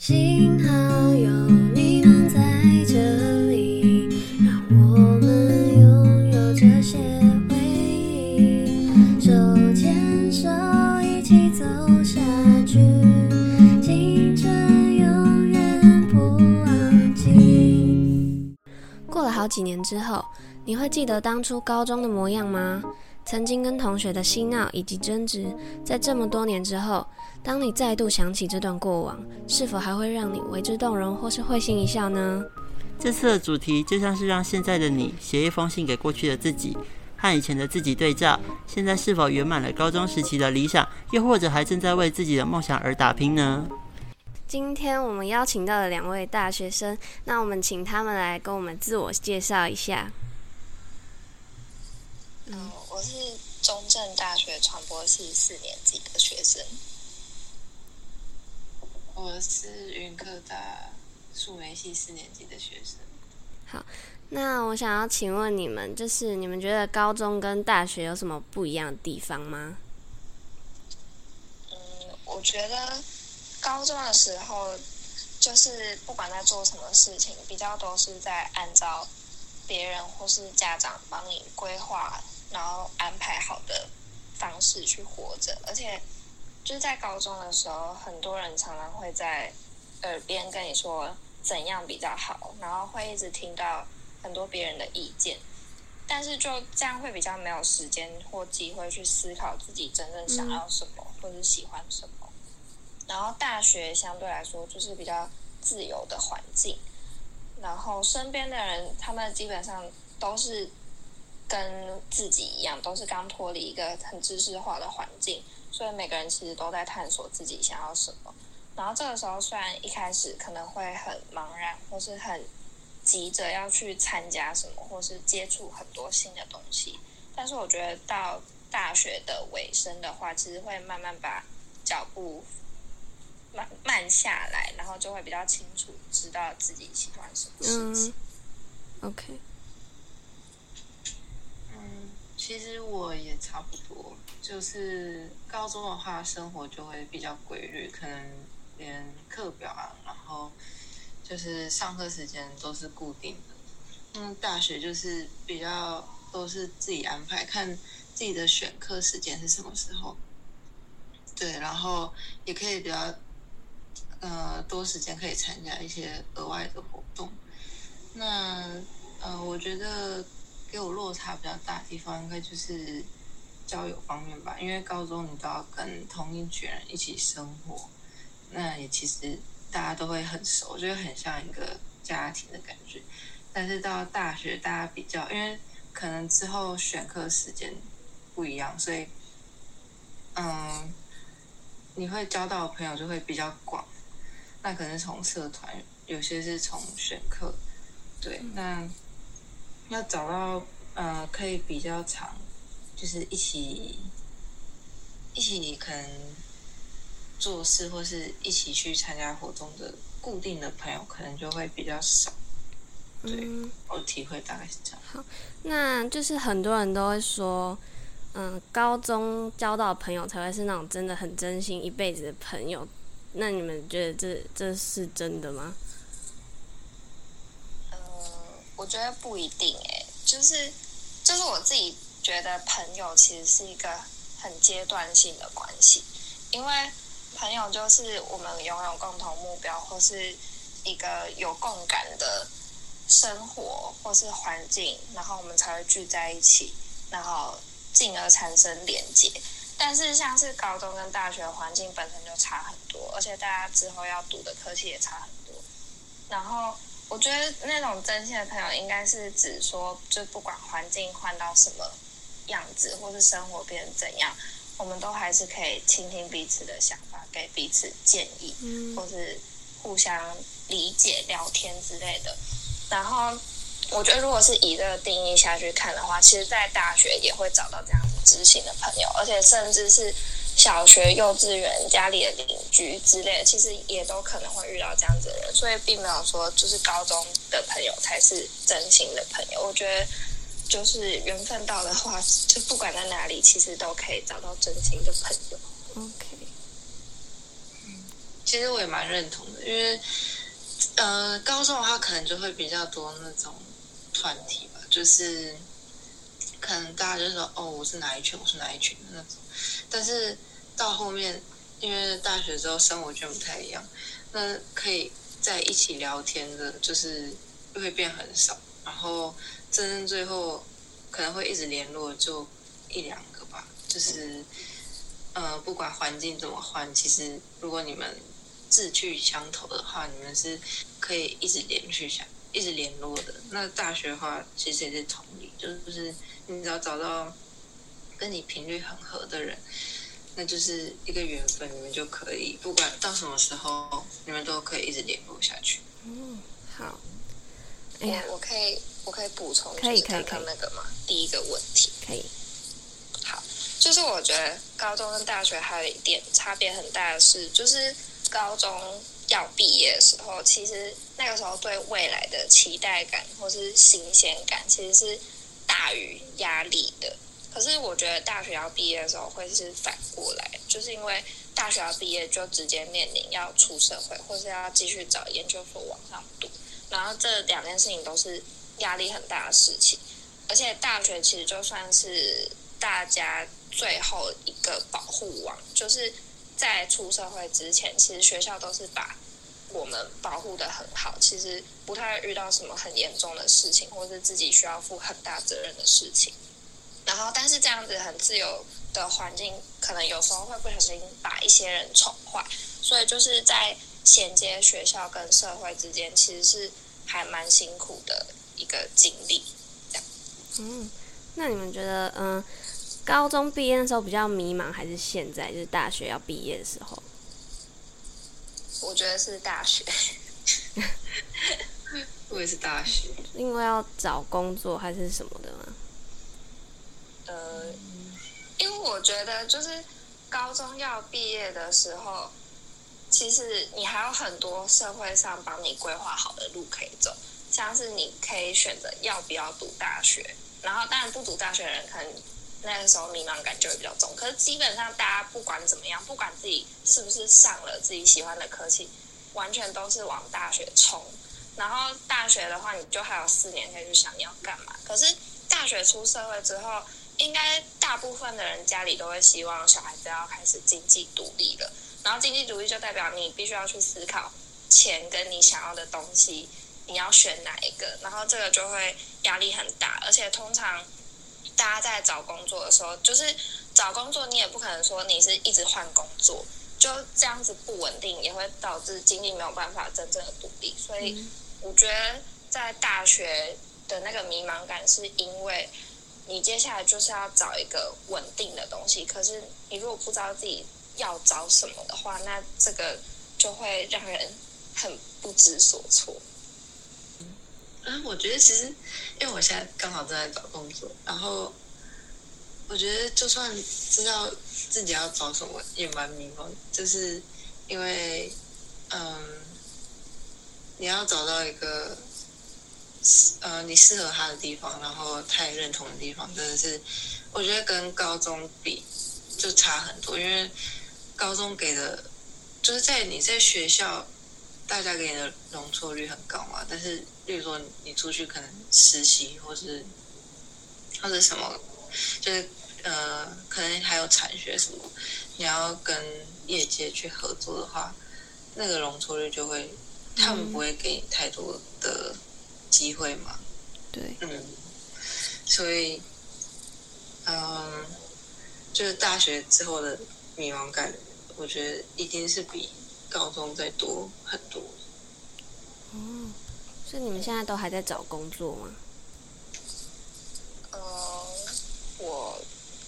幸好有你们在这里，让我们拥有这些回忆，手牵手一起走下去，青春永远不忘记。过了好几年之后，你会记得当初高中的模样吗？曾经跟同学的嬉闹以及争执，在这么多年之后，当你再度想起这段过往，是否还会让你为之动容，或是会心一笑呢？这次的主题就像是让现在的你写一封信给过去的自己，和以前的自己对照，现在是否圆满了高中时期的理想，又或者还正在为自己的梦想而打拼呢？今天我们邀请到了两位大学生，那我们请他们来跟我们自我介绍一下。嗯，我是中正大学传播系四年级的学生。我是云科大数媒系四年级的学生。好，那我想要请问你们，就是你们觉得高中跟大学有什么不一样的地方吗？嗯，我觉得高中的时候，就是不管在做什么事情，比较都是在按照别人或是家长帮你规划。然后安排好的方式去活着，而且就是在高中的时候，很多人常常会在耳边跟你说怎样比较好，然后会一直听到很多别人的意见，但是就这样会比较没有时间或机会去思考自己真正想要什么或者喜欢什么。然后大学相对来说就是比较自由的环境，然后身边的人他们基本上都是。跟自己一样，都是刚脱离一个很知识化的环境，所以每个人其实都在探索自己想要什么。然后这个时候，虽然一开始可能会很茫然，或是很急着要去参加什么，或是接触很多新的东西，但是我觉得到大学的尾声的话，其实会慢慢把脚步慢慢下来，然后就会比较清楚知道自己喜欢什么事情。OK。其实我也差不多，就是高中的话，生活就会比较规律，可能连课表啊，然后就是上课时间都是固定的。嗯，大学就是比较都是自己安排，看自己的选课时间是什么时候。对，然后也可以比较呃多时间可以参加一些额外的活动。那呃，我觉得。给我落差比较大的地方，应该就是交友方面吧。因为高中你都要跟同一群人一起生活，那也其实大家都会很熟，就会很像一个家庭的感觉。但是到大学，大家比较，因为可能之后选课时间不一样，所以嗯，你会交到的朋友就会比较广。那可能从社团，有些是从选课，对，那。要找到呃，可以比较长，就是一起一起可能做事或是一起去参加活动的固定的朋友，可能就会比较少。对，我体会大概是这样。好，那就是很多人都会说，嗯，高中交到朋友才会是那种真的很真心一辈子的朋友。那你们觉得这这是真的吗？我觉得不一定诶，就是就是我自己觉得朋友其实是一个很阶段性的关系，因为朋友就是我们拥有共同目标或是一个有共感的生活或是环境，然后我们才会聚在一起，然后进而产生连接。但是像是高中跟大学环境本身就差很多，而且大家之后要读的科系也差很多，然后。我觉得那种真心的朋友，应该是指说，就不管环境换到什么样子，或是生活变成怎样，我们都还是可以倾听彼此的想法，给彼此建议，嗯或是互相理解、聊天之类的。然后，我觉得如果是以这个定义下去看的话，其实，在大学也会找到这样子知心的朋友，而且甚至是。小学、幼稚园、家里的邻居之类的，其实也都可能会遇到这样子的人，所以并没有说就是高中的朋友才是真心的朋友。我觉得就是缘分到的话，就不管在哪里，其实都可以找到真心的朋友。OK。嗯，其实我也蛮认同的，因为呃，高中的话可能就会比较多那种团体吧，就是可能大家就说哦，我是哪一群，我是哪一群的那种。但是到后面，因为大学之后生活圈不太一样，那可以在一起聊天的，就是会变很少，然后真正最后可能会一直联络就一两个吧，就是。呃，不管环境怎么换，其实如果你们志趣相投的话，你们是可以一直连续下、一直联络的。那大学的话，其实也是同理，就是你只要找到跟你频率很合的人，那就是一个缘分，你们就可以不管到什么时候，你们都可以一直联络下去。嗯，好。我我可以我可以补充，可以可以那个嘛，第一个问题可以。好就是我觉得高中跟大学还有一点差别很大的是，就是高中要毕业的时候，其实那个时候对未来的期待感或是新鲜感，其实是大于压力的。可是我觉得大学要毕业的时候会是反过来，就是因为大学要毕业就直接面临要出社会，或是要继续找研究所往上读，然后这两件事情都是压力很大的事情。而且大学其实就算是大家。最后一个保护网，就是在出社会之前，其实学校都是把我们保护的很好，其实不太会遇到什么很严重的事情，或是自己需要负很大责任的事情。然后，但是这样子很自由的环境，可能有时候会不小心把一些人宠坏，所以就是在衔接学校跟社会之间，其实是还蛮辛苦的一个经历。这样，嗯，那你们觉得，嗯？高中毕业的时候比较迷茫，还是现在就是大学要毕业的时候？我觉得是大学。我也是大学。因为要找工作还是什么的吗？呃，因为我觉得就是高中要毕业的时候，其实你还有很多社会上帮你规划好的路可以走，像是你可以选择要不要读大学，然后当然不读大学的人可能。那个时候迷茫感就会比较重，可是基本上大家不管怎么样，不管自己是不是上了自己喜欢的科系，完全都是往大学冲。然后大学的话，你就还有四年可以去想你要干嘛。可是大学出社会之后，应该大部分的人家里都会希望小孩子要开始经济独立了。然后经济独立就代表你必须要去思考钱跟你想要的东西，你要选哪一个。然后这个就会压力很大，而且通常。大家在找工作的时候，就是找工作，你也不可能说你是一直换工作，就这样子不稳定，也会导致经济没有办法真正的独立。所以，我觉得在大学的那个迷茫感，是因为你接下来就是要找一个稳定的东西。可是，你如果不知道自己要找什么的话，那这个就会让人很不知所措。嗯，我觉得其实，因为我现在刚好正在找工作，然后我觉得就算知道自己要找什么，也蛮迷茫。就是因为，嗯，你要找到一个，呃，你适合他的地方，然后他也认同的地方，真的是，我觉得跟高中比就差很多。因为高中给的，就是在你在学校。大家给你的容错率很高嘛，但是，例如说你出去可能实习，或是或者什么，就是呃，可能还有产学什么，你要跟业界去合作的话，那个容错率就会，他们不会给你太多的机会嘛。对。嗯。所以，嗯，就是大学之后的迷茫感，我觉得一定是比。高中再多很多。哦，所以你们现在都还在找工作吗？呃，我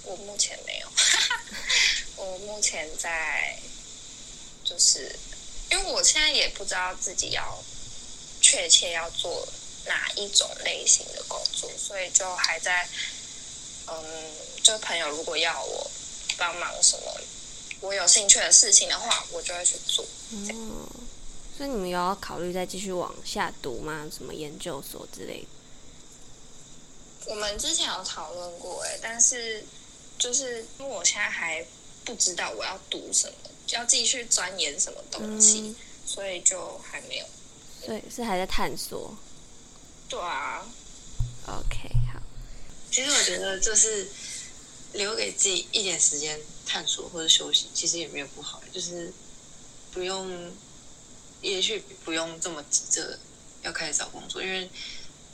我目前没有，我目前在，就是因为我现在也不知道自己要确切要做哪一种类型的工作，所以就还在，嗯，就朋友如果要我帮忙什么。我有兴趣的事情的话，我就会去做。嗯，所以你们有要考虑再继续往下读吗？什么研究所之类的？我们之前有讨论过，哎，但是就是因为我现在还不知道我要读什么，要继续钻研什么东西，嗯，所以就还没有。对是还在探索。对啊，OK，好，其实我觉得就是留给自己一点时间探索或者休息，其实也没有不好，就是不用，也许不用这么急着要开始找工作，因为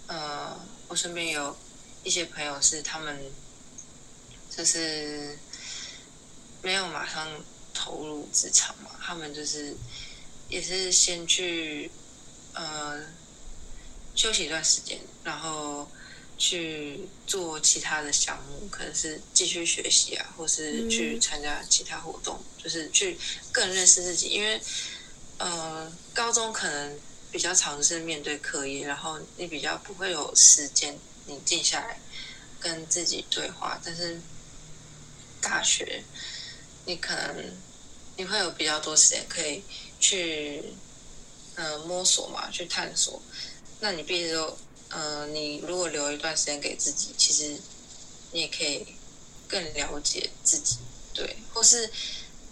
呃，我身边有一些朋友是他们就是没有马上投入职场嘛，他们就是也是先去呃休息一段时间，然后去做其他的项目，可能是继续学习啊，或是去参加其他活动，就是去更认识自己。因为呃，高中可能比较常是面对课业，然后你比较不会有时间你静下来跟自己对话，但是大学你可能你会有比较多时间可以去呃摸索嘛，去探索。那你毕业之后，呃，你如果留一段时间给自己，其实你也可以更了解自己，对，或是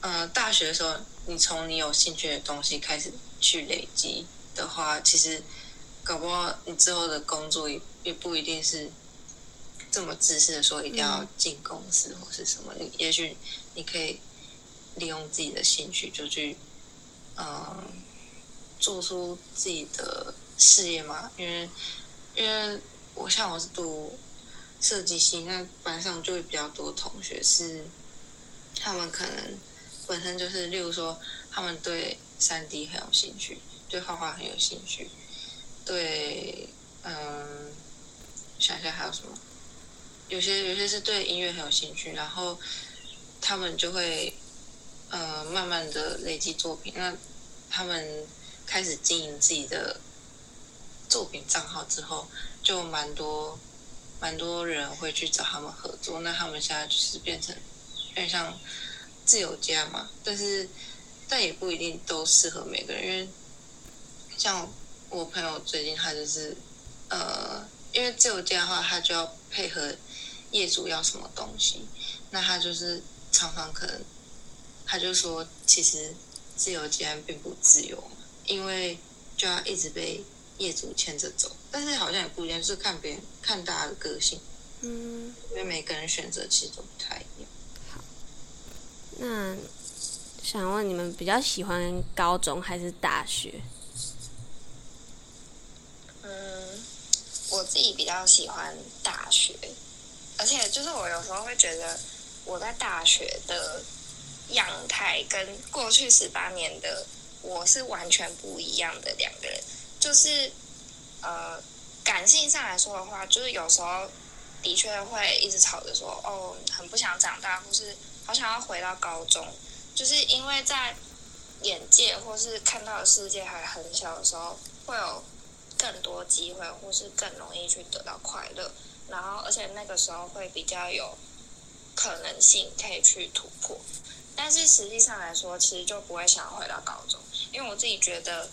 呃，大学的时候，你从你有兴趣的东西开始去累积的话，其实搞不好你之后的工作也也不一定是这么自私的说一定要进公司或是什么，你也许你可以利用自己的兴趣就去，嗯、做出自己的事业嘛，因为因为我像我是读设计系，那班上就会比较多同学是他们可能本身就是，例如说他们对三 D 很有兴趣，对画画很有兴趣，对嗯，想一下还有什么？有些有些是对音乐很有兴趣，然后他们就会呃慢慢的累积作品，那他们开始经营自己的作品账号之后，就蛮多蛮多人会去找他们合作。那他们现在就是变成有点像自由家嘛，但是但也不一定都适合每个人，因为像我朋友最近他就是呃，因为自由家的话，他就要配合业主要什么东西，那他就是常常可能他就说，其实自由家并不自由，因为就要一直被业主牵着走。但是好像也不一样，就是看别人看大家的个性，嗯，因为每个人选择其实都不太一样。好那想问你们比较喜欢高中还是大学？嗯，我自己比较喜欢大学，而且就是我有时候会觉得我在大学的样态跟过去十八年的我是完全不一样的两个人。就是呃，感性上来说的话，就是有时候的确会一直吵着说，哦，很不想长大，或是好想要回到高中，就是因为在眼界或是看到的世界还很小的时候，会有更多机会，或是更容易去得到快乐。然后，而且那个时候会比较有可能性可以去突破。但是实际上来说，其实就不会想要回到高中，因为我自己觉得，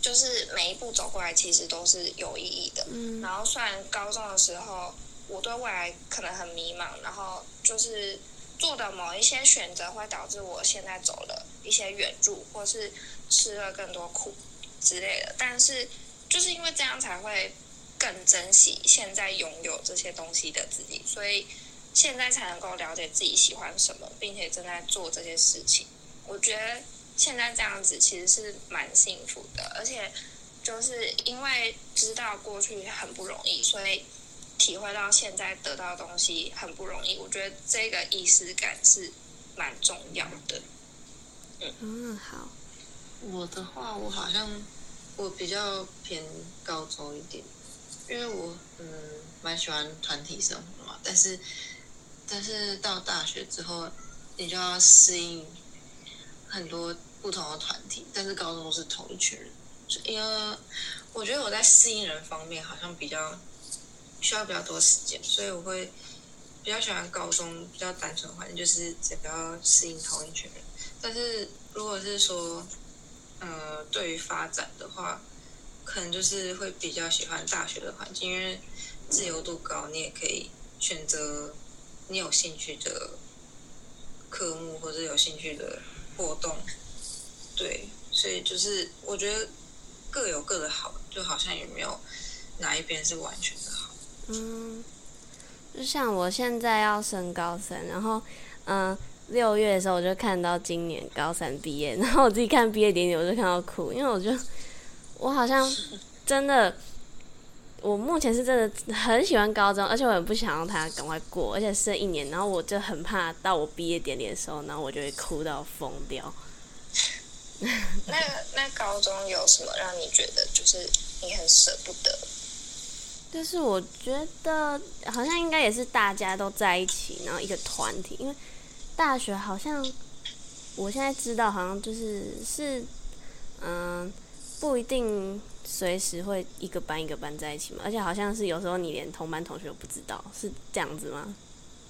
就是每一步走过来，其实都是有意义的。嗯然后虽然高中的时候我对未来可能很迷茫，然后就是做的某一些选择会导致我现在走了一些远路，或是吃了更多苦之类的。但是就是因为这样才会更珍惜现在拥有这些东西的自己，所以现在才能够了解自己喜欢什么，并且正在做这些事情。我觉得现在这样子其实是蛮幸福的，而且就是因为知道过去很不容易，所以体会到现在得到的东西很不容易。我觉得这个仪式感是蛮重要的。嗯，好，我的话，我好像我比较偏高中一点，因为我嗯蛮喜欢团体生活嘛，但是但是到大学之后，你就要适应很多不同的团体，但是高中是同一群人，所以因为我觉得我在适应人方面好像比较需要比较多时间，所以我会比较喜欢高中比较单纯环境，就是只要适应同一群人。但是如果是说，呃，对于发展的话，可能就是会比较喜欢大学的环境，因为自由度高，你也可以选择你有兴趣的科目或者有兴趣的活动，对，所以就是我觉得各有各的好，就好像也没有哪一边是完全的好。嗯，就像我现在要升高三，然后嗯，六月的时候我就看到今年高三毕业，然后我自己看毕业典礼，我就看到哭，因为我就我好像真的。我目前是真的很喜欢高中，而且我也不想让他赶快过，而且剩一年，然后我就很怕到我毕业典礼的时候，然后我就会哭到疯掉。那那高中有什么让你觉得就是你很舍不得？就是我觉得好像应该也是大家都在一起，然后一个团体，因为大学好像我现在知道好像就是是嗯不一定。随时会一个班一个班在一起嘛，而且好像是有时候你连同班同学都不知道，是这样子吗？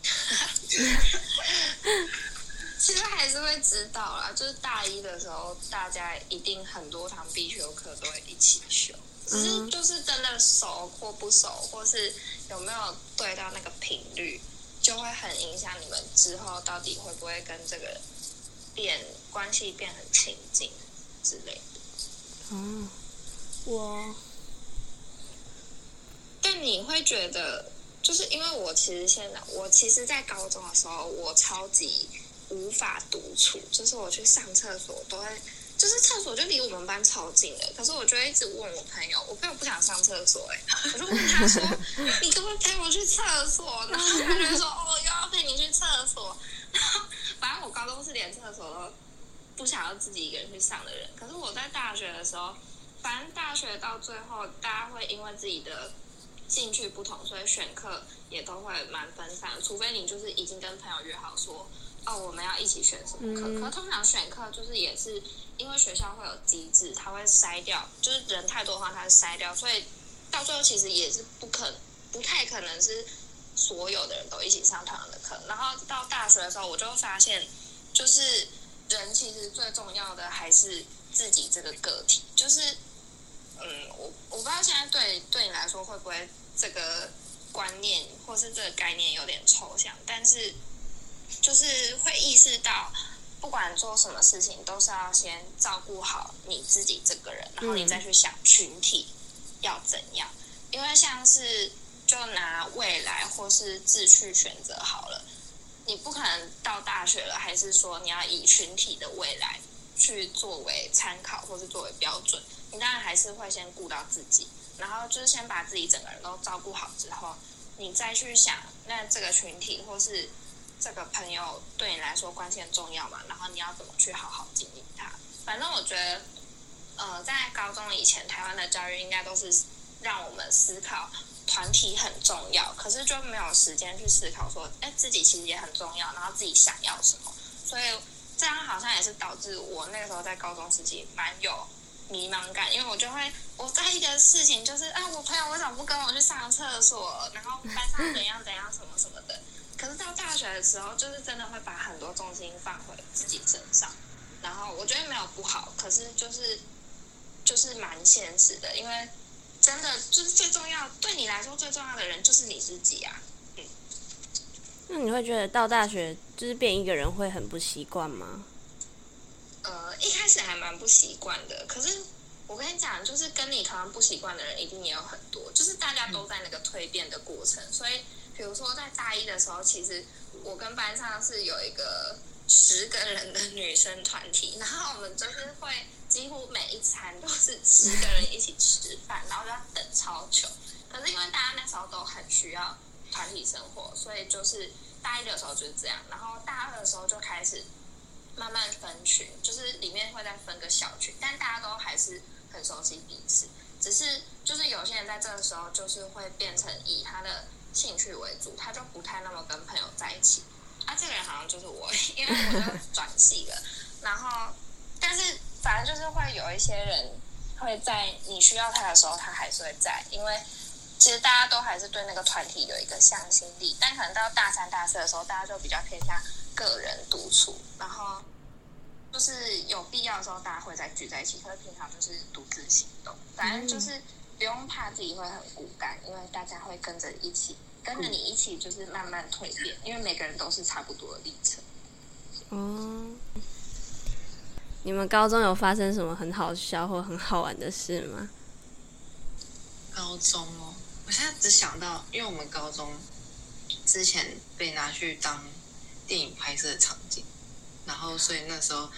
其实还是会知道啦，就是大一的时候，大家一定很多堂必修课都会一起修，只是就是真的熟或不熟，或是有没有对到那个频率，就会很影响你们之后到底会不会跟这个变关系变很亲近之类的。哦。我，但你会觉得，就是因为我其实现在，我其实，在高中的时候，我超级无法独处，就是我去上厕所都会，就是厕所就离我们班超近的，可是我就一直问我朋友，我朋友不想上厕所，哎，我就问他说，你可不可以陪我去厕所？然后他就说，哦，又要陪你去厕所。然后，反正我高中是连厕所都不想要自己一个人去上的人，可是我在大学的时候。反正大学到最后，大家会因为自己的兴趣不同，所以选课也都会蛮分散。除非你就是已经跟朋友约好说，哦，我们要一起选什么课。可通常选课就是也是因为学校会有机制，它会筛掉，就是人太多的话，它会筛掉。所以到最后其实也是不可不太可能是所有的人都一起上同样的课。然后到大学的时候，我就发现，就是人其实最重要的还是自己这个个体，就是。嗯，我我不知道现在对对你来说会不会这个观念或是这个概念有点抽象，但是就是会意识到，不管做什么事情都是要先照顾好你自己这个人，然后你再去想群体要怎样。因为像是就拿未来或是志趣选择好了，你不可能到大学了，还是说你要以群体的未来去作为参考或是作为标准。你当然还是会先顾到自己，然后就是先把自己整个人都照顾好之后，你再去想，那这个群体或是这个朋友对你来说关系很重要嘛？然后你要怎么去好好经营它？反正我觉得，呃，在高中以前，台湾的教育应该都是让我们思考团体很重要，可是就没有时间去思考说，哎，自己其实也很重要，然后自己想要什么。所以这样好像也是导致我那个时候在高中时期蛮有。迷茫感，因为我就会我在一个事情就是，啊，我朋友为什么不跟我去上厕所？然后班上怎样怎样什么什么的。可是到大学的时候，就是真的会把很多重心放回自己身上。然后我觉得没有不好，可是就是就是蛮现实的，因为真的就是最重要，对你来说最重要的人就是你自己啊。嗯。那你会觉得到大学就是变一个人会很不习惯吗？呃，一开始还蛮不习惯的，可是我跟你讲，就是跟你同样不习惯的人一定也有很多，就是大家都在那个蜕变的过程。所以，比如说在大一的时候，其实我跟班上是有一个十个人的女生团体，然后我们就是会几乎每一餐都是十个人一起吃饭，然后就要等超久。可是因为大家那时候都很需要团体生活，所以就是大一的时候就是这样，然后大二的时候就开始。慢慢分群，就是里面会再分个小群，但大家都还是很熟悉彼此。只是就是有些人在这个时候，就是会变成以他的兴趣为主，他就不太那么跟朋友在一起。啊，这个人好像就是我，因为我就转系了。然后，但是反正就是会有一些人会在你需要他的时候，他还是会在。因为其实大家都还是对那个团体有一个向心力，但可能到大三、大四的时候，大家就比较偏向。个人独处，然后就是有必要的时候，大家会再聚在一起。可是平常就是独自行动，反正就是不用怕自己会很孤单，因为大家会跟着一起，跟着你一起，就是慢慢蜕变。因为每个人都是差不多的历程。哦，你们高中有发生什么很好笑或很好玩的事吗？高中哦，我现在只想到，因为我们高中之前被拿去当电影拍摄的场景，然后所以那时候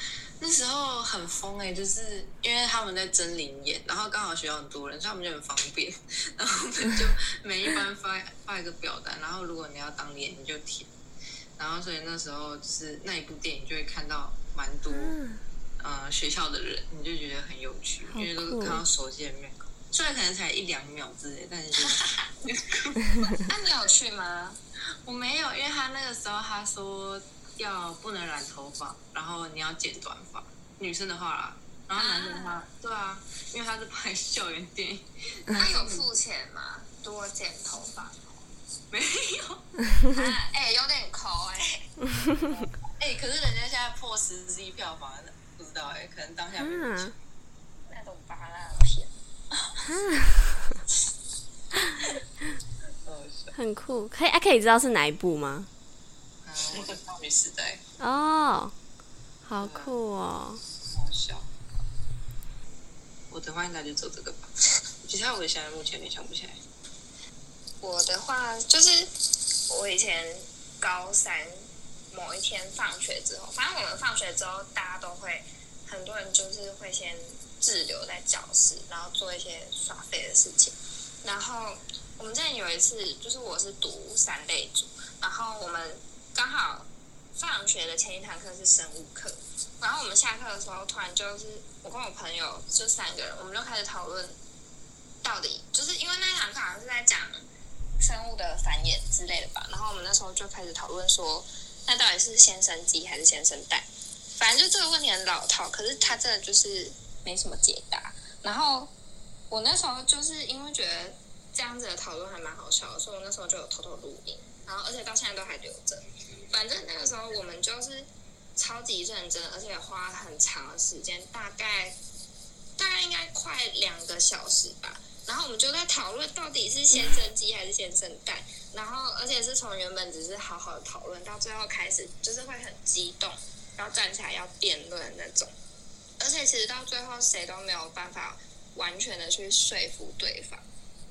那时候很疯哎、就是因为他们在真灵演，然后刚好学校很多人，所以他们就很方便，然后我们就 每一班发发一个表单，然后如果你要当脸你就填，然后所以那时候就是那一部电影就会看到蛮多。嗯，呃学校的人，你就觉得很有趣，因为都是看到熟悉的面孔，虽然可能才一两秒之类，但是就 那你有去吗？我没有，因为他那个时候他说要不能染头发，然后你要剪短发，女生的话啦，然后男生的话，对啊，因为他是拍校园电影，他 有付钱吗？多剪头发？没有，啊，哎、有点抠哎、哎、可是人家现在破十亿票房，不知道哎、可能当下没有钱啊，那种拔辣片。很酷，可以啊，可以知道是哪一部吗？嗯，我的少女时代，哦，好酷哦！好笑。我的话应该就走这个吧，其他我现在目前也想不起来。我的话就是我以前高三某一天放学之后，反正我们放学之后，大家都会很多人就是会先滞留在教室，然后做一些耍废的事情。然后我们之前有一次，就是我是读三类组，然后我们刚好放学的前一堂课是生物课，然后我们下课的时候，突然就是我跟我朋友就三个人，我们就开始讨论到底就是因为那一堂课好像是在讲生物的繁衍之类的吧。然后我们那时候就开始讨论说，那到底是先生鸡还是先生蛋？反正就这个问题很老套，可是它真的就是没什么解答。然后我那时候就是因为觉得这样子的讨论还蛮好笑的，所以我那时候就有偷偷录音，然后而且到现在都还留着。反正那个时候我们就是超级认真，而且花很长的时间，大概大概应该快两个小时吧。然后我们就在讨论到底是先生鸡还是先生蛋，然后而且是从原本只是好好的讨论，到最后开始就是会很激动，然后站起来要辩论那种。而且其实到最后谁都没有办法完全的去说服对方，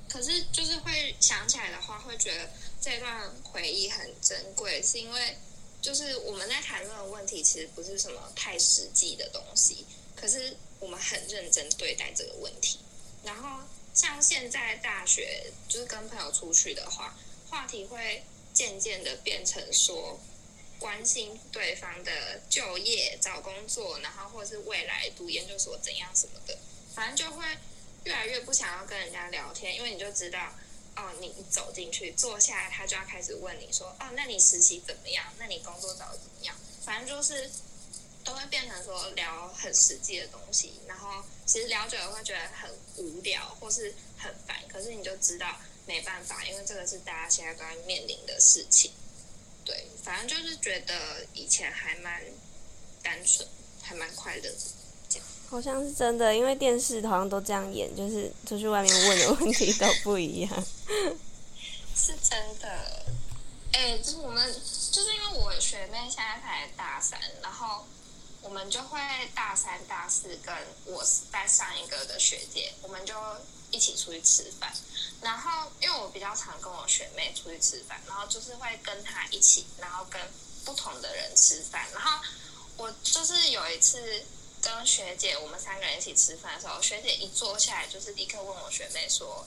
可是就是会想起来的话，会觉得这段回忆很珍贵，是因为就是我们在谈论的问题其实不是什么太实际的东西，可是我们很认真对待这个问题。然后像现在大学就是跟朋友出去的话，话题会渐渐的变成说关心对方的就业、找工作，然后或者是未来读研究所怎样什么的，反正就会越来越不想要跟人家聊天，因为你就知道。哦，你一走进去坐下来，他就要开始问你说：“哦，那你实习怎么样？那你工作找的怎么样？”反正就是都会变成说聊很实际的东西，然后其实聊久了会觉得很无聊或是很烦，可是你就知道没办法，因为这个是大家现在都在面临的事情。对，反正就是觉得以前还蛮单纯，还蛮快乐的。好像是真的，因为电视好像都这样演，就是出去外面问的问题都不一样。是真的。哎、就是我们，就是因为我学妹现在才大三，然后我们就会大三、大四跟我在上一个的学姐，我们就一起出去吃饭。然后因为我比较常跟我学妹出去吃饭，然后就是会跟她一起，然后跟不同的人吃饭。然后我就是有一次跟学姐我们三个人一起吃饭的时候，学姐一坐下来就是立刻问我学妹说：“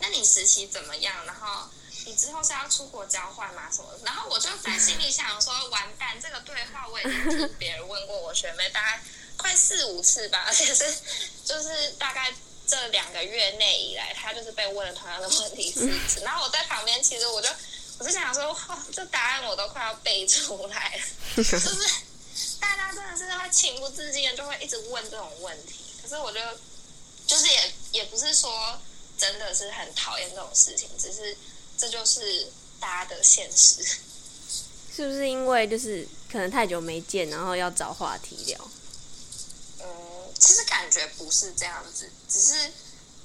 那你实习怎么样？然后你之后是要出国交换吗？什么的？”然后我就在心里想说：“完蛋，这个对话我已经听 别人问过我学妹大概快四五次吧，而且是就是大概。”这两个月内以来，她就是被问了同样的问题四次，然后我在旁边，其实我就我就想说，哇，这答案我都快要背出来了，就是大家真的是会情不自禁的就会一直问这种问题，可是我就就是也也不是说真的是很讨厌这种事情，只是这就是大家的现实。是不是因为就是可能太久没见，然后要找话题聊？嗯，其实感觉不是这样子，只是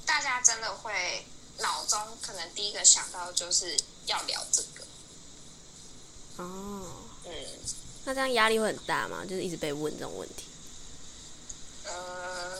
大家真的会脑中可能第一个想到就是要聊这个，哦，嗯。那这样压力会很大吗？就是一直被问这种问题。呃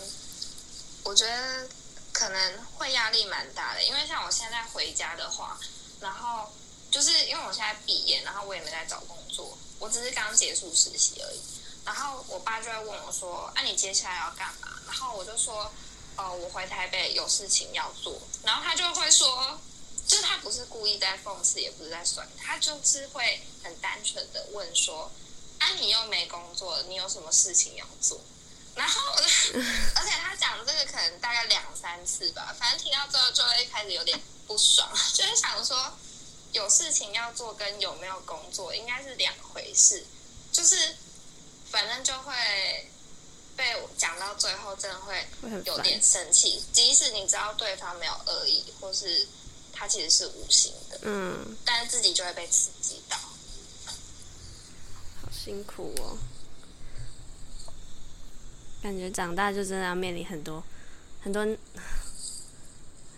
我觉得可能会压力蛮大的，因为像我现在回家的话，然后就是因为我现在毕业，然后我也没在找工作，我只是刚结束实习而已。然后我爸就会问我说：“啊，你接下来要干嘛？”然后我就说：“哦，我回台北有事情要做。”然后他就会说，就是他不是故意在讽刺，也不是在酸，他就是会很单纯的问说：“啊，你又没工作，你有什么事情要做？”然后 而且他讲这个可能大概两三次吧，反正听到最后就会开始有点不爽，就是想说，有事情要做跟有没有工作应该是两回事，就是反正就会被我讲到最后，真的会。有点生气，即使你知道对方没有恶意，或是他其实是无心的，嗯，但是自己就会被刺激到。辛苦哦。感觉长大就真的要面临很多很多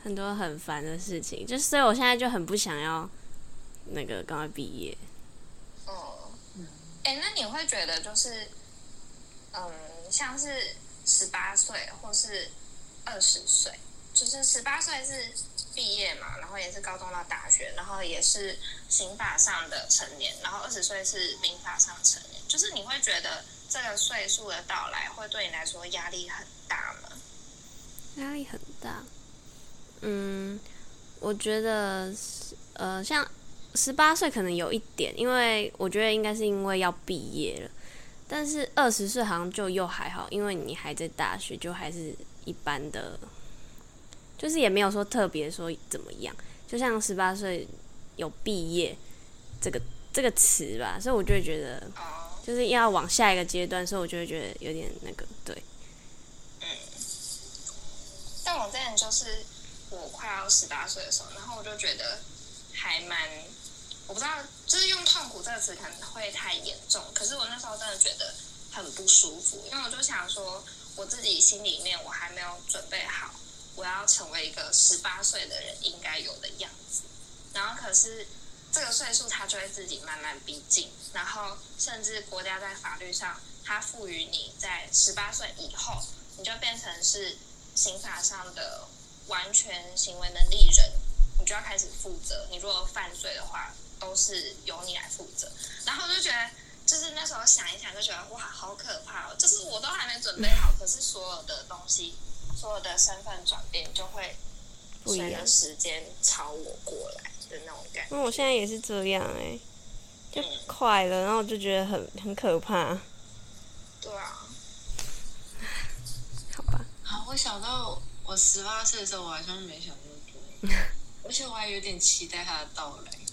很多很烦的事情，就所以我现在就很不想要那个赶快毕业。哦，哎，那你会觉得就是，嗯，像是十八岁或是二十岁，就是十八岁是毕业嘛，然后也是高中到大学，然后也是刑法上的成年，然后二十岁是民法上成年，就是你会觉得这个岁数的到来会对你来说压力很大吗？压力很大。嗯，我觉得呃，像十八岁可能有一点，因为我觉得应该是因为要毕业了。但是二十岁好像就又还好，因为你还在大学，就还是一般的，就是也没有说特别说怎么样。就像十八岁有毕业这个这个词吧，所以我就会觉得，就是要往下一个阶段，所以我就会觉得有点那个对。嗯但我之前就是我快要十八岁的时候，然后我就觉得还蛮，我不知道，就是用痛苦这个词可能会太严重，可是我那时候真的觉得很不舒服，因为我就想说，我自己心里面我还没有准备好，我要成为一个十八岁的人应该有的样子，然后可是这个岁数它就会自己慢慢逼近，然后甚至国家在法律上，它赋予你在十八岁以后，你就变成是刑法上的完全行为能力人，你就要开始负责。你如果犯罪的话，都是由你来负责。然后我就觉得，就是那时候想一想，就觉得哇，好可怕哦！就是我都还没准备好，可是所有的东西，所有的身份转变，就会不一样随着时间朝我过来的那种感觉。那我现在也是这样哎、就快了，然后我就觉得很很可怕。对啊，好吧，好，我想到我十八岁的时候，我好像没想那么多，而且我还有点期待他的到来。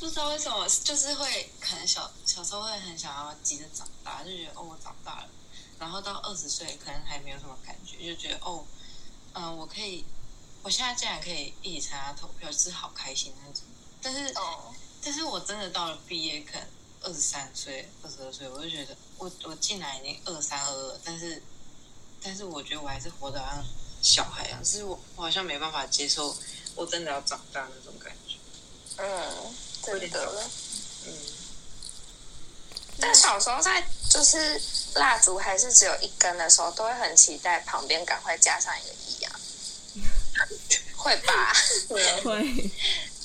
不知道为什么，就是会可能小小时候会很想要急着长大，就觉得哦我长大了，然后到二十岁可能还没有什么感觉，就觉得哦，嗯、我可以，我现在竟然可以一起参加投票，是好开心那种。但是哦，但是我真的到了毕业，可能二十三岁、二十二岁，我就觉得我我进来已经二三二二，但是但是我觉得我还是活得好像小孩一样，就是我我好像没办法接受我真的要长大那种感觉。嗯，真有点的。嗯，但小时候在就是蜡烛还是只有一根的时候，都会很期待旁边赶快加上一个一啊，会吧？会。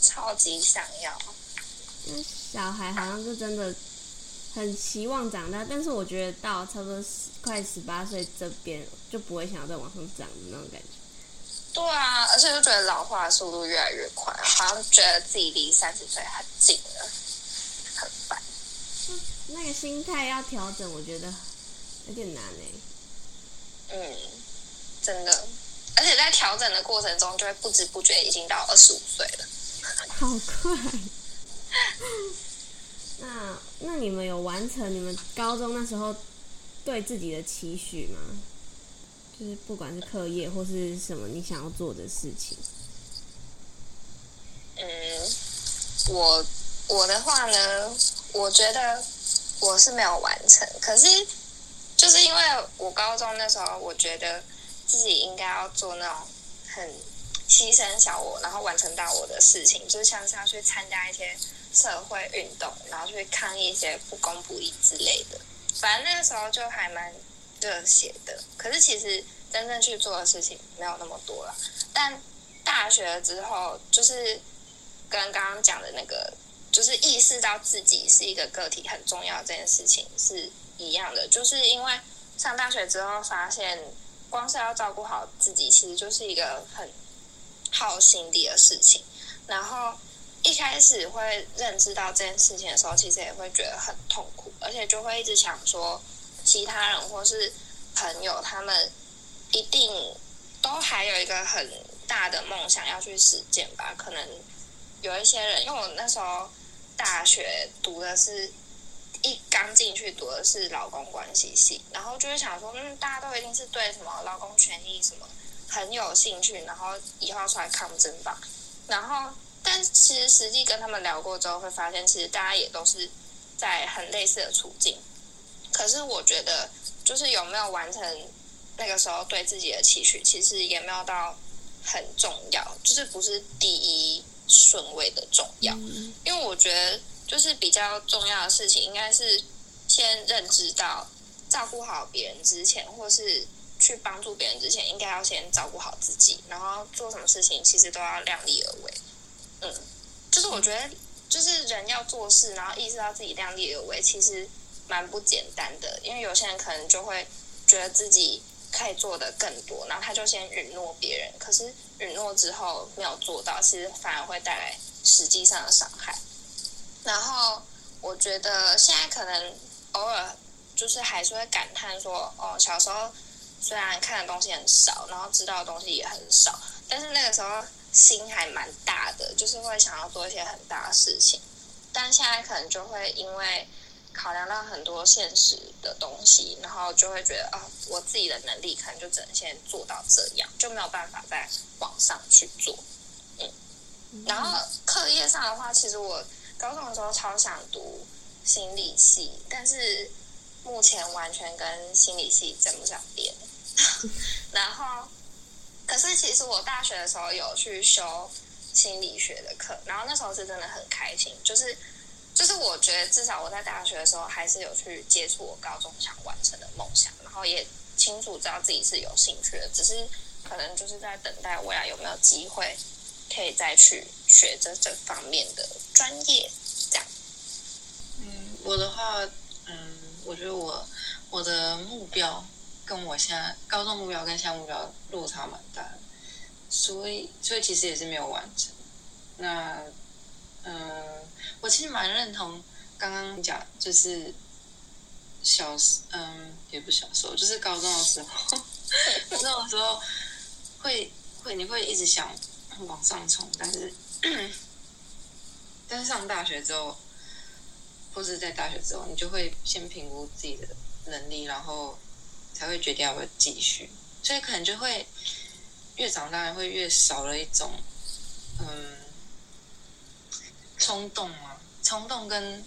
超级想要。小孩好像是真的很期望长大，但是我觉得到差不多十快十八岁这边就不会想要再往上涨的那种感觉。对啊，而且就觉得老化的速度越来越快，好像觉得自己离三十岁很近了，很烦。那个心态要调整，我觉得有点难哎、嗯，真的。而且在调整的过程中，就会不知不觉已经到二十五岁了。好快。那那你们有完成你们高中那时候对自己的期许吗？就是不管是课业或是什么你想要做的事情。嗯，我我的话呢，我觉得我是没有完成，可是就是因为我高中那时候，我觉得自己应该要做那种很牺牲小我，然后完成大我的事情，就是像是要去参加一些社会运动，然后去抗议一些不公不义之类的。反正那个时候就还蛮热血的。可是其实真正去做的事情没有那么多了。但大学之后，就是跟刚刚讲的那个，就是意识到自己是一个个体很重要这件事情是一样的。就是因为上大学之后发现，光是要照顾好自己，其实就是一个很耗心力的事情。然后一开始会认知到这件事情的时候，其实也会觉得很痛苦，而且就会一直想说，其他人或是朋友他们一定都还有一个很大的梦想要去实践吧。可能有一些人，因为我那时候大学读的是一刚进去读的是劳工关系系，然后就会想说，嗯，大家都一定是对什么劳工权益什么很有兴趣，然后以后出来抗争吧。然后，但其实实际跟他们聊过之后，会发现其实大家也都是在很类似的处境。可是我觉得，就是有没有完成那个时候对自己的期许，其实也没有到很重要，就是不是第一顺位的重要。因为我觉得，就是比较重要的事情，应该是先认知到照顾好别人之前，或是。去帮助别人之前，应该要先照顾好自己，然后做什么事情其实都要量力而为。嗯，就是我觉得，就是人要做事，然后意识到自己量力而为，其实蛮不简单的。因为有些人可能就会觉得自己可以做的更多，然后他就先允诺别人，可是允诺之后没有做到，其实反而会带来实际上的伤害。然后我觉得现在可能偶尔就是还是会感叹说，哦，小时候。虽然看的东西很少，然后知道的东西也很少，但是那个时候心还蛮大的，就是会想要做一些很大的事情。但现在可能就会因为考量到很多现实的东西，然后就会觉得啊，我自己的能力可能就只能先做到这样，就没有办法再往上去做。嗯，然后课业上的话，其实我高中的时候超想读心理系，但是目前完全跟心理系沾不上边。然后，可是其实我大学的时候有去修心理学的课，然后那时候是真的很开心，就是就是我觉得至少我在大学的时候还是有去接触我高中想完成的梦想，然后也清楚知道自己是有兴趣的，只是可能就是在等待未来有没有机会可以再去学这这方面的专业，这样。嗯，我的话，嗯，我觉得我我的目标。跟我现在高中目标跟现在目标落差蛮大的，所以所以其实也是没有完成。那嗯，我其实蛮认同刚刚讲，就是小时嗯也不小时候，就是高中的时候，高中的时候会会你会一直想往上冲，但是但是上大学之后，或是在大学之后，你就会先评估自己的能力，然后。才会决定要不要继续，所以可能就会越长大会越少了一种嗯冲动啊，冲动跟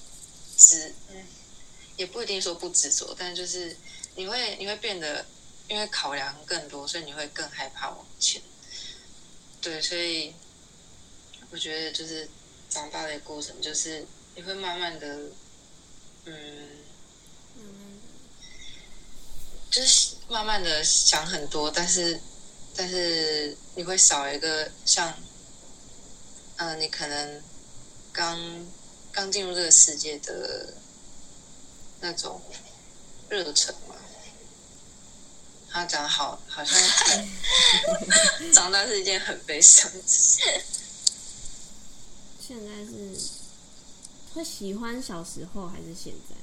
执嗯也不一定说不执着，但就是你会你会变得因为考量更多，所以你会更害怕往前。对，所以我觉得就是长大的过程，就是你会慢慢的嗯。就是慢慢的想很多，但是，但是你会少一个像，嗯，你可能刚刚进入这个世界的那种热忱嘛。他讲好，好像 长大是一件很悲伤的事。现在是会喜欢小时候还是现在？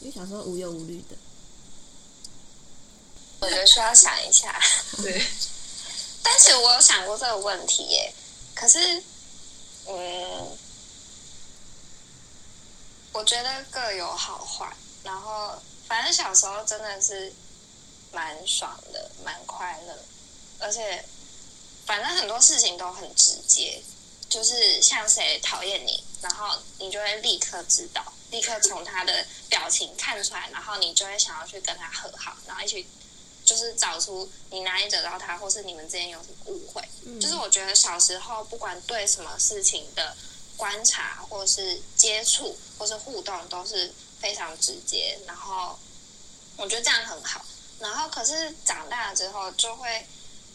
因为小时候无忧无虑的。我觉得需要想一下，对。但是我有想过这个问题耶，可是，嗯，我觉得各有好坏。然后，反正小时候真的是蛮爽的，蛮快乐，而且，反正很多事情都很直接，就是像谁讨厌你，然后你就会立刻知道，立刻从他的表情看出来，然后你就会想要去跟他和好，然后一起。就是找出你哪里惹到他，或是你们之间有什么误会。就是我觉得小时候不管对什么事情的观察，或是接触，或是互动，都是非常直接。然后，我觉得这样很好。然后可是长大了之后，就会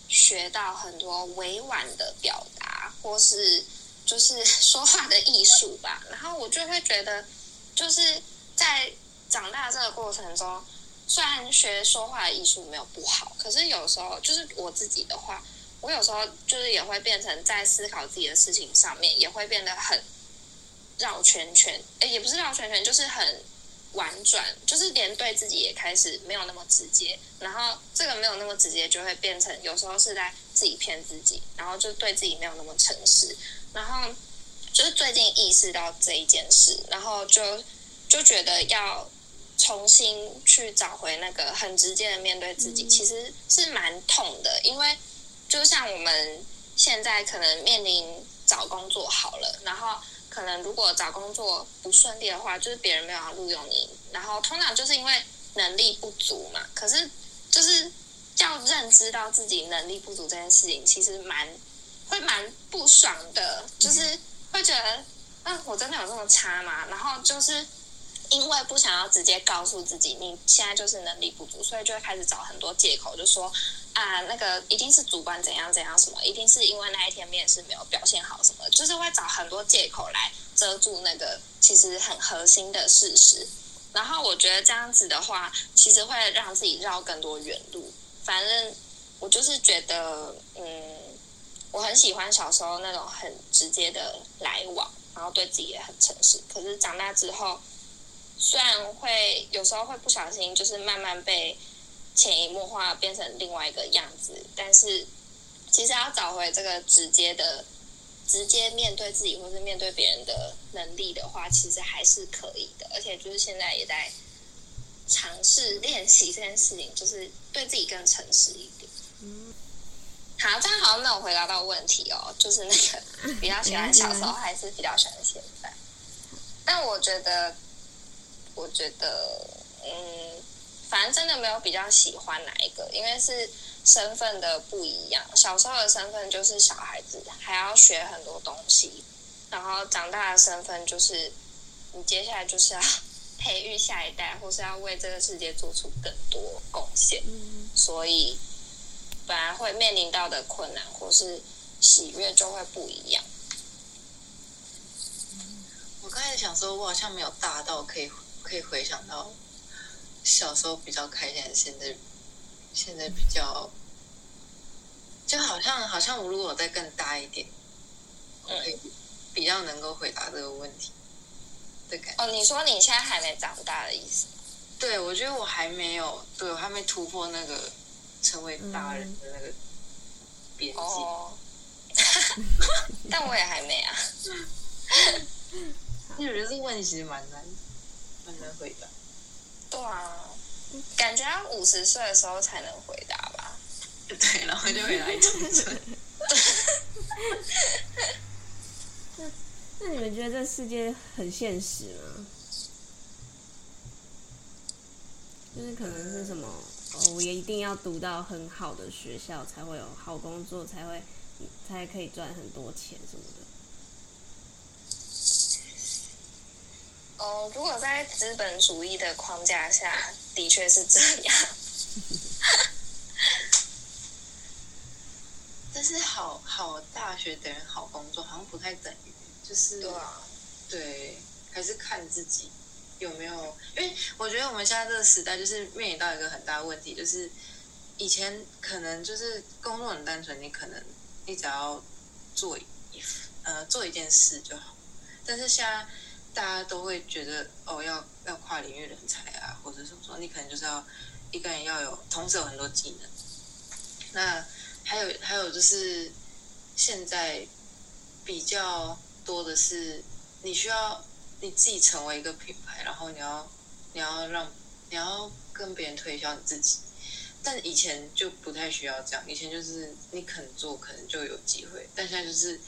学到很多委婉的表达，或是就是说话的艺术吧。然后我就会觉得，就是在长大这个过程中，虽然学说话的艺术没有不好，可是有时候就是我自己的话，我有时候就是也会变成在思考自己的事情上面，也会变得很绕圈圈。诶，也不是绕圈圈，就是很婉转，就是连对自己也开始没有那么直接。然后这个没有那么直接，就会变成有时候是在自己骗自己，然后就对自己没有那么诚实。然后就是最近意识到这一件事，然后就就觉得要重新去找回那个很直接的面对自己，其实是蛮痛的，因为就像我们现在可能面临找工作好了，然后可能如果找工作不顺利的话，就是别人没有要录用你，然后通常就是因为能力不足嘛。可是就是要认知到自己能力不足这件事情，其实蛮会蛮不爽的，就是会觉得，嗯，我真的有这么差吗？然后就是因为不想要直接告诉自己你现在就是能力不足，所以就会开始找很多借口，就说啊，那个一定是主管怎样怎样什么，一定是因为那一天面试没有表现好什么，就是会找很多借口来遮住那个其实很核心的事实。然后我觉得这样子的话，其实会让自己绕更多远路。反正我就是觉得，嗯，我很喜欢小时候那种很直接的来往，然后对自己也很诚实。可是长大之后，虽然会有时候会不小心，就是慢慢被潜移默化变成另外一个样子，但是其实要找回这个直接的、直接面对自己或是面对别人的能力的话，其实还是可以的。而且就是现在也在尝试练习这件事情，就是对自己更诚实一点。嗯好，这样好像没有回答到问题哦，就是那个比较喜欢小时候还是比较喜欢现在？但我觉得，我觉得，嗯，反正真的没有比较喜欢哪一个，因为是身份的不一样。小时候的身份就是小孩子，还要学很多东西，然后长大的身份就是你接下来就是要 培育下一代，或是要为这个世界做出更多贡献。所以本来会面临到的困难或是喜悦就会不一样。我刚才想说，我好像没有大到可以可以回想到小时候比较开心，现在现在比较，就好像好像我如果再更大一点，我可以比较能够回答这个问题的感觉。哦，你说你现在还没长大的意思？对，我觉得我还没有，对我还没突破那个成为大人的那个边界。哦，但我也还没啊。因为我觉得这个问题其实蛮难，蛮难回答。对啊，感觉要五十岁的时候才能回答吧。对，然后就回答一长春。那你们觉得这世界很现实吗？就是可能是什么，哦，我也一定要读到很好的学校，才会有好工作，才会才可以赚很多钱什么的。哦，如果在资本主义的框架下，的确是这样。但是好好大学等于好工作，好像不太等于，就是对啊，对，还是看自己有没有。因为我觉得我们现在这个时代，就是面临到一个很大的问题，就是以前可能就是工作很单纯，你可能你只要做一呃做一件事就好，但是现在大家都会觉得哦，要要跨领域人才啊，或者什么说，你可能就是要一个人要有同时有很多技能。那还有还有就是现在比较多的是，你需要你自己成为一个品牌，然后你要你要让你要跟别人推销你自己。但以前就不太需要这样，以前就是你肯做，可能就有机会。但现在就是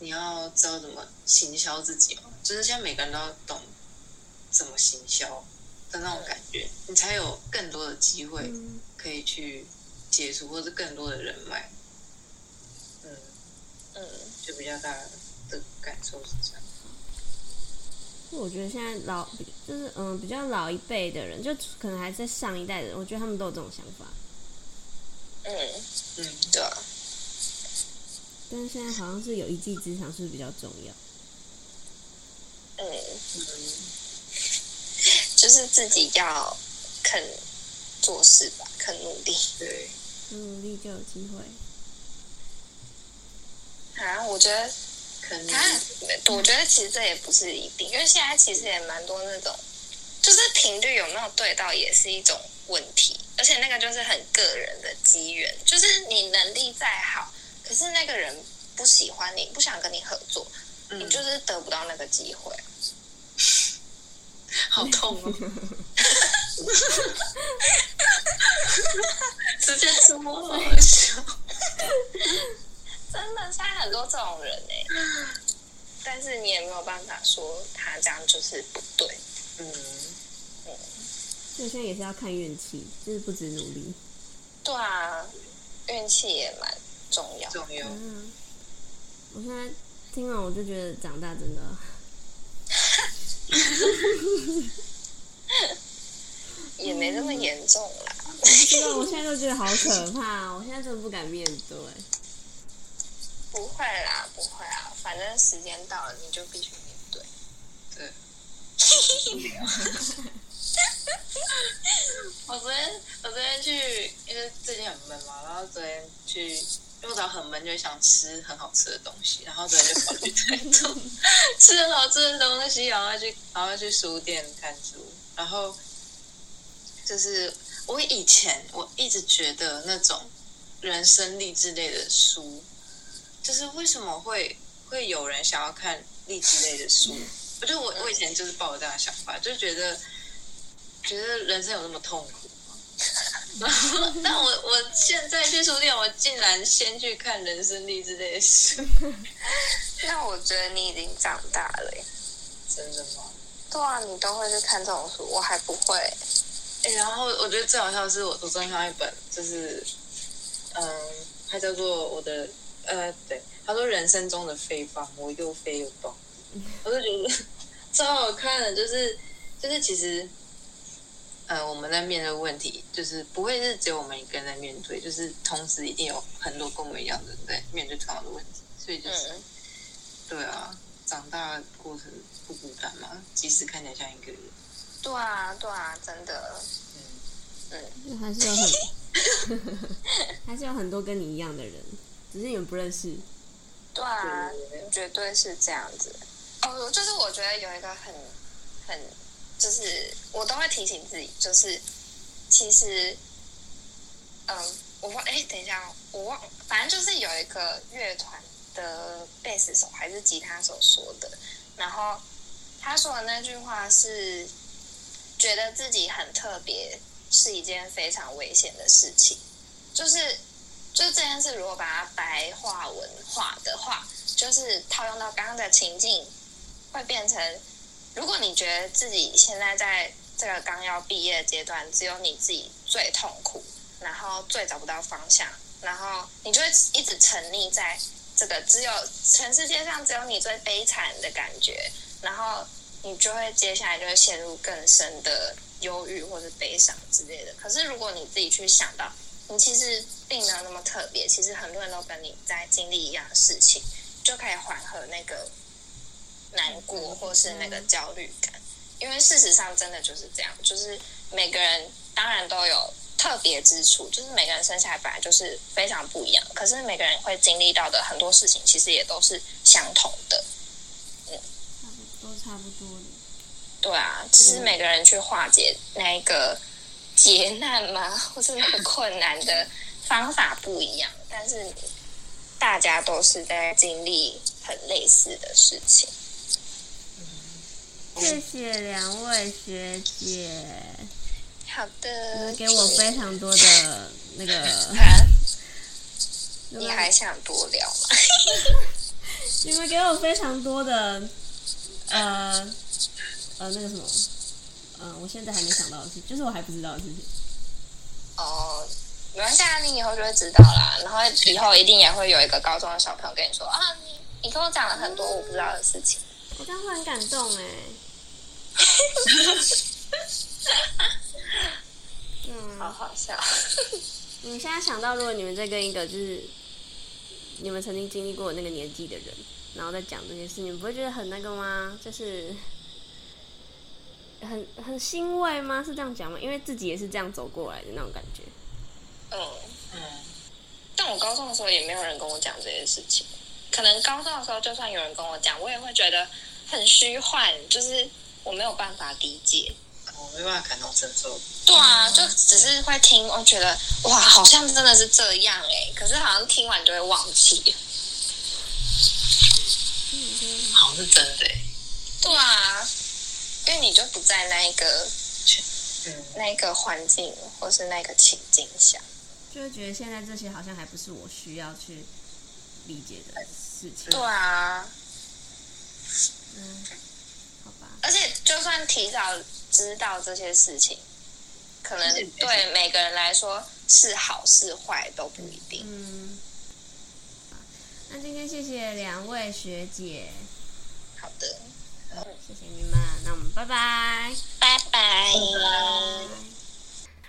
你要知道怎么行销自己嘛，就是现在每个人都要懂怎么行销的那种感觉，你才有更多的机会可以去接触，或者更多的人脉。嗯，嗯，就比较大的感受是这样。我觉得现在老就是嗯比较老一辈的人，就可能还在上一代的人，我觉得他们都有这种想法。嗯，嗯，对啊，但是现在好像是有一技之长，是不是比较重要？嗯，嗯，就是自己要肯做事吧，肯努力。对，努力就有机会。啊，我觉得，可能啊，我觉得其实这也不是一定，因为现在其实也蛮多那种，就是频率有没有对到也是一种问题，而且那个就是很个人的机缘，就是你能力再好，可是那个人不喜欢你，不想跟你合作，你嗯，就是得不到那个机会。好痛哦，直接出我好笑。真的，现在很多这种人哎、但是你也没有办法说他这样就是不对。嗯，所以现在也是要看运气，就是不止努力。对啊，运气也蛮重要。重要。嗯，我现在听完我就觉得长大真的，也没那么严重啦。知道我现在都觉得好可怕，我现在真的不敢面对。不会啦，不会啊，反正时间到了，你就必须面对。对。我昨天我昨天去，因为最近很闷嘛，然后昨天去，因为我只要很闷就想吃很好吃的东西，然后昨天就跑去台中吃很好吃的东西，然后去然后去书店看书，然后就是我以前我一直觉得那种人生励志类的书，就是为什么会会有人想要看励志类的书？我就我我以前就是抱着这样的想法，就觉得觉得人生有那么痛苦吗？然后，但我我现在去书店，我竟然先去看人生励志类的书，那我觉得你已经长大了耶。真的吗？对啊，你都会去看这种书，我还不会。哎、然后我觉得最好笑的是我我昨天看到一本，就是嗯，它叫做我的呃，对，他说人生中的飞棒，我又飞又动，我就觉得 超好看的，就是就是其实。呃，我们在面对问题，就是不会是只有我们一个人在面对，就是同时一定有很多跟我们一样的人在面对同样的问题，所以就是、嗯，对啊，长大的过程不孤单嘛，即使看起来像一个人，对啊，对啊，真的。嗯嗯，还是有很，还是有很多跟你一样的人，只是你们不认识。对啊对，绝对是这样子。哦，就是我觉得有一个很很，就是我都会提醒自己，就是其实，嗯，我忘哎，等一下，我忘，反正就是有一个乐团的贝斯手还是吉他手说的，然后他说的那句话是，觉得自己很特别是一件非常危险的事情，就是就这件事，如果把它白话文化的话，就是套用到刚刚的情境，会变成，如果你觉得自己现在在这个刚要毕业阶段，只有你自己最痛苦，然后最找不到方向，然后你就会一直沉溺在这个只有全世界上只有你最悲惨的感觉，然后你就会接下来就会陷入更深的忧郁或者悲伤之类的。可是如果你自己去想到，你其实并没有那么特别，其实很多人都跟你在经历一样的事情，就可以缓和那个难过或是那个焦虑感。因为事实上真的就是这样，就是每个人当然都有特别之处，就是每个人生下来本来就是非常不一样，可是每个人会经历到的很多事情，其实也都是相同的。嗯都差不多的。对啊，只是每个人去化解那一个劫难嘛，或是那个困难的方法不一样，但是大家都是在经历很类似的事情。谢谢两位学姐，好你的们，给我非常多的那个，啊 你还想多聊吗？你们给我非常多的，呃呃那个什么，呃，我现在还没想到的事，就是我还不知道的事情。哦，没关系啊，你以后就会知道啦。然后以后一定也会有一个高中的小朋友跟你说啊，你你跟我讲了很多我不知道的事情。我这样会很感动哎，嗯，好好笑。你现在想到，如果你们在跟一个就是你们曾经经历过那个年纪的人，然后再讲这些事，你们不会觉得很那个吗？就是很很欣慰吗？是这样讲吗？因为自己也是这样走过来的那种感觉。嗯，嗯，但我高中的时候也没有人跟我讲这些事情。可能高中的时候，就算有人跟我讲，我也会觉得很虚幻，就是我没有办法理解。我没办法感同身受。对啊，就只是会听，我觉得哇，好像真的是这样哎、可是好像听完就会忘记。好像是真的欸。对啊，因为你就不在那一个嗯，那个环境或是那个情境下。就会觉得现在这些好像还不是我需要去理解的事情。对啊，嗯。而且就算提早知道这些事情，可能对每个人来说是好是坏都不一定。嗯，那今天谢谢两位学姐，好的，谢谢你们，那我们拜拜。拜拜。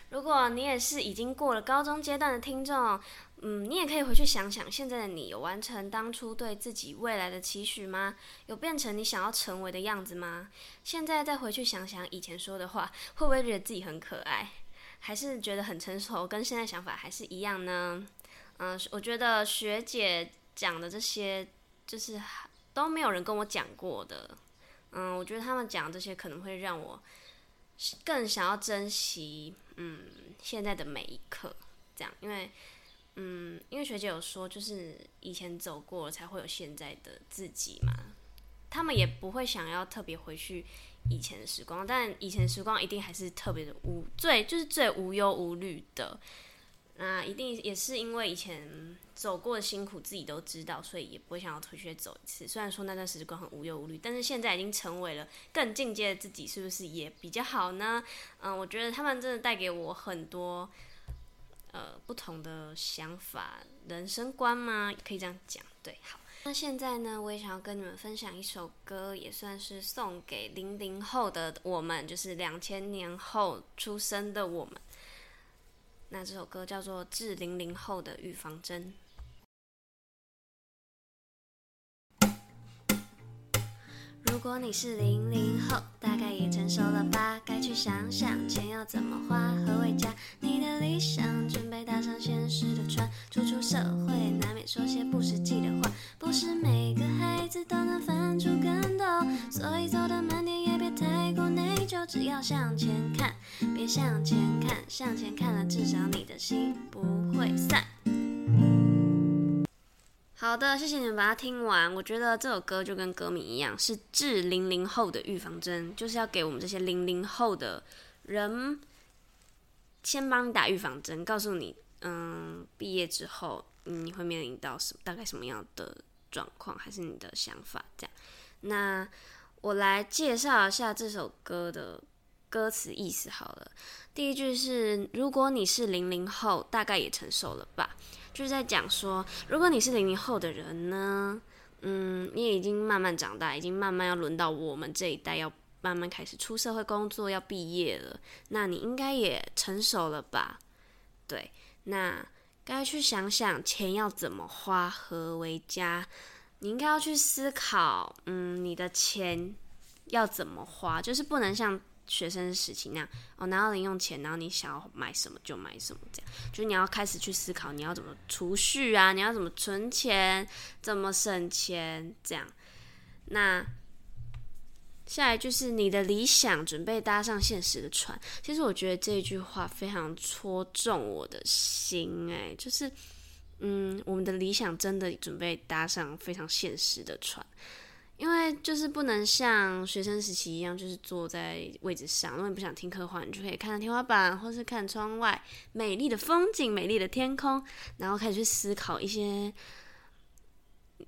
如果你也是已经过了高中阶段的听众，嗯，你也可以回去想想，现在的你有完成当初对自己未来的期许吗？有变成你想要成为的样子吗？现在再回去想想以前说的话，会不会觉得自己很可爱？还是觉得很成熟，跟现在想法还是一样呢？嗯、我觉得学姐讲的这些，就是都没有人跟我讲过的。嗯，我觉得他们讲这些可能会让我更想要珍惜，嗯，现在的每一刻，这样，因为，嗯，因为学姐有说，就是以前走过了，才会有现在的自己嘛。他们也不会想要特别回去以前的时光，但以前时光一定还是特别的无最，就是最无忧无虑的。那一定也是因为以前走过的辛苦自己都知道，所以也不会想要回去走一次。虽然说那段时光很无忧无虑，但是现在已经成为了更进阶的自己，是不是也比较好呢？嗯，我觉得他们真的带给我很多呃不同的想法、人生观吗？可以这样讲。对，好。那现在呢，我也想要跟你们分享一首歌，也算是送给零零后的我们，就是两千年后出生的我们。那这首歌叫做《致零零后的预防针》。如果你是零零后，大概也成熟了吧？该去想想钱要怎么花，何为家？你的理想准备搭上现实的船，初出社会难免说些不实际的话。不是每个孩子都能翻出跟斗，所以走得慢点也别太过内疚，只要向前看，别向前看，向前看了至少你的心不会散。好的，谢谢你们把它听完。我觉得这首歌就跟歌名一样，是致零零后的预防针，就是要给我们这些零零后的人，先帮你打预防针，告诉你，嗯，毕业之后你会面临到什么大概什么样的状况，还是你的想法这样。那我来介绍一下这首歌的歌词意思好了。第一句是：如果你是零零后，大概也成熟了吧。就是在讲说，如果你是零零后的人呢，嗯，你也已经慢慢长大，已经慢慢要轮到我们这一代要慢慢开始出社会工作，要毕业了，那你应该也成熟了吧？对，那该去想想钱要怎么花，何为家？你应该要去思考，嗯，你的钱要怎么花，就是不能像学生时期那样，哦，拿到零用钱，然后你想要买什么就买什么，这样，就是你要开始去思考你要怎么储蓄啊，你要怎么存钱，怎么省钱，这样。那下来就是你的理想准备搭上现实的船。其实我觉得这句话非常戳中我的心，哎，就是，嗯，我们的理想真的准备搭上非常现实的船。因为就是不能像学生时期一样，就是坐在位置上。如果你不想听课的话，你就可以看着天花板，或是看窗外美丽的风景、美丽的天空，然后开始去思考一些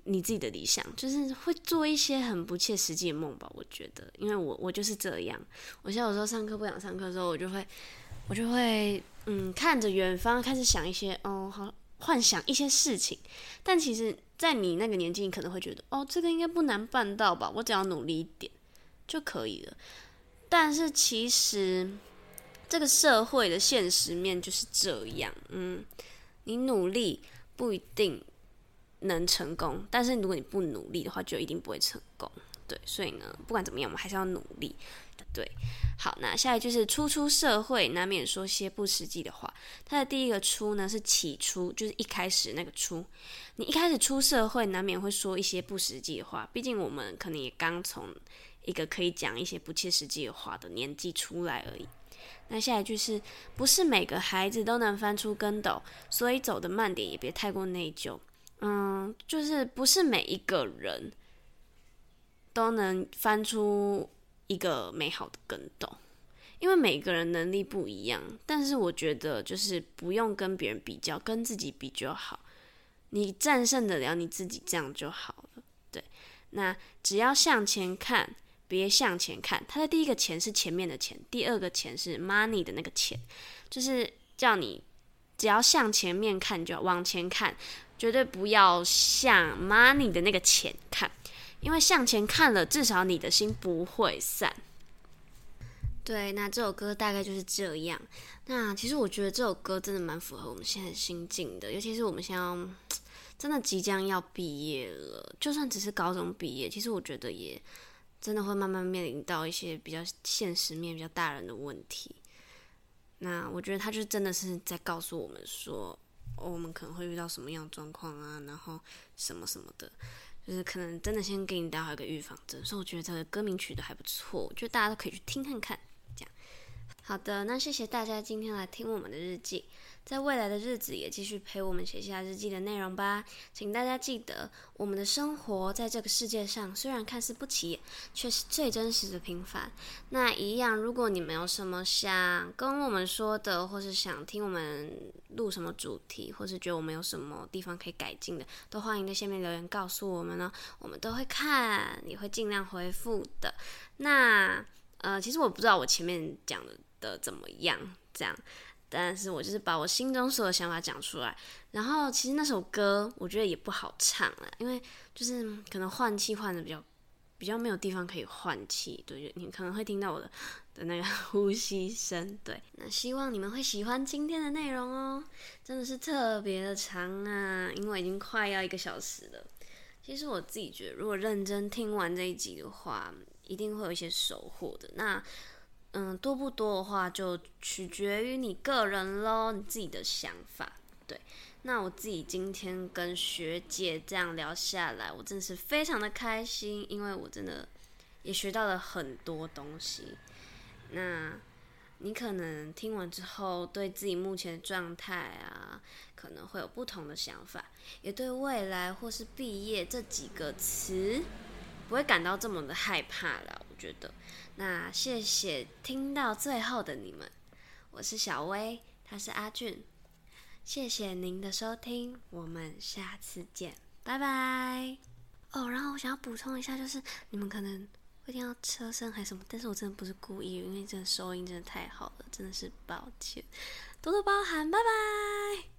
你自己的理想，就是会做一些很不切实际的梦吧。我觉得，因为我我就是这样。我现在有时候上课不想上课的时候，我就会我就会嗯看着远方，开始想一些哦好幻想一些事情，但其实。在你那个年纪，你可能会觉得，哦，这个应该不难办到吧？我只要努力一点就可以了。但是其实这个社会的现实面就是这样，嗯，你努力不一定能成功，但是如果你不努力的话，就一定不会成功。对，所以呢，不管怎么样，我们还是要努力。对，好，那下一句是初出社会，难免说些不实际的话。它的第一个初呢是起初，就是一开始那个初。你一开始出社会，难免会说一些不实际的话，毕竟我们可能也刚从一个可以讲一些不切实际的话的年纪出来而已。那下一句是不是每个孩子都能翻出跟斗？所以走的慢点，也别太过内疚。嗯，就是不是每一个人都能翻出。一个美好的跟斗，因为每个人能力不一样，但是我觉得就是不用跟别人比较，跟自己比就好。你战胜得了你自己，这样就好了。对，那只要向前看，别向前看。他的第一个钱是前面的钱，第二个钱是 money 的那个钱，就是叫你只要向前面看，就往前看，绝对不要向 money 的那个钱看。因为向前看了，至少你的心不会散。对，那这首歌大概就是这样。那其实我觉得这首歌真的蛮符合我们现在心境的，尤其是我们现在真的即将要毕业了，就算只是高中毕业，其实我觉得也真的会慢慢面临到一些比较现实面、比较大人的问题。那我觉得他就真的是在告诉我们说，我们可能会遇到什么样的状况啊，然后什么什么的。就是可能真的先给你打好一个预防针，所以我觉得歌名取得还不错，我觉得大家都可以去听看看。这样，好的，那谢谢大家今天来听我们的日记。在未来的日子也继续陪我们写下日记的内容吧，请大家记得，我们的生活在这个世界上虽然看似不起眼，却是最真实的平凡。那一样，如果你们有什么想跟我们说的，或是想听我们录什么主题，或是觉得我们有什么地方可以改进的，都欢迎在下面留言告诉我们呢，我们都会看，也会尽量回复的。那呃，其实我不知道我前面讲的的怎么样，这样。但是我就是把我心中所有想法讲出来，然后其实那首歌我觉得也不好唱了，因为就是可能换气换的比较比较没有地方可以换气，对，你可能会听到我的的那个 呼吸声，对。那希望你们会喜欢今天的内容哦，真的是特别的长啊，因为已经快要一个小时了。其实我自己觉得，如果认真听完这一集的话，一定会有一些收获的。那。嗯，多不多的话就取决于你个人喽，你自己的想法。对，那我自己今天跟学姐这样聊下来，我真的是非常的开心，因为我真的也学到了很多东西。那你可能听完之后，对自己目前的状态啊，可能会有不同的想法，也对未来或是毕业这几个词，不会感到这么的害怕了。我觉得。那谢谢听到最后的你们，我是小薇，他是阿俊，谢谢您的收听，我们下次见，拜拜。哦，然后我想要补充一下，就是你们可能会听到车声还是什么，但是我真的不是故意，因为这个收音真的太好了，真的是抱歉，多多包涵，拜拜。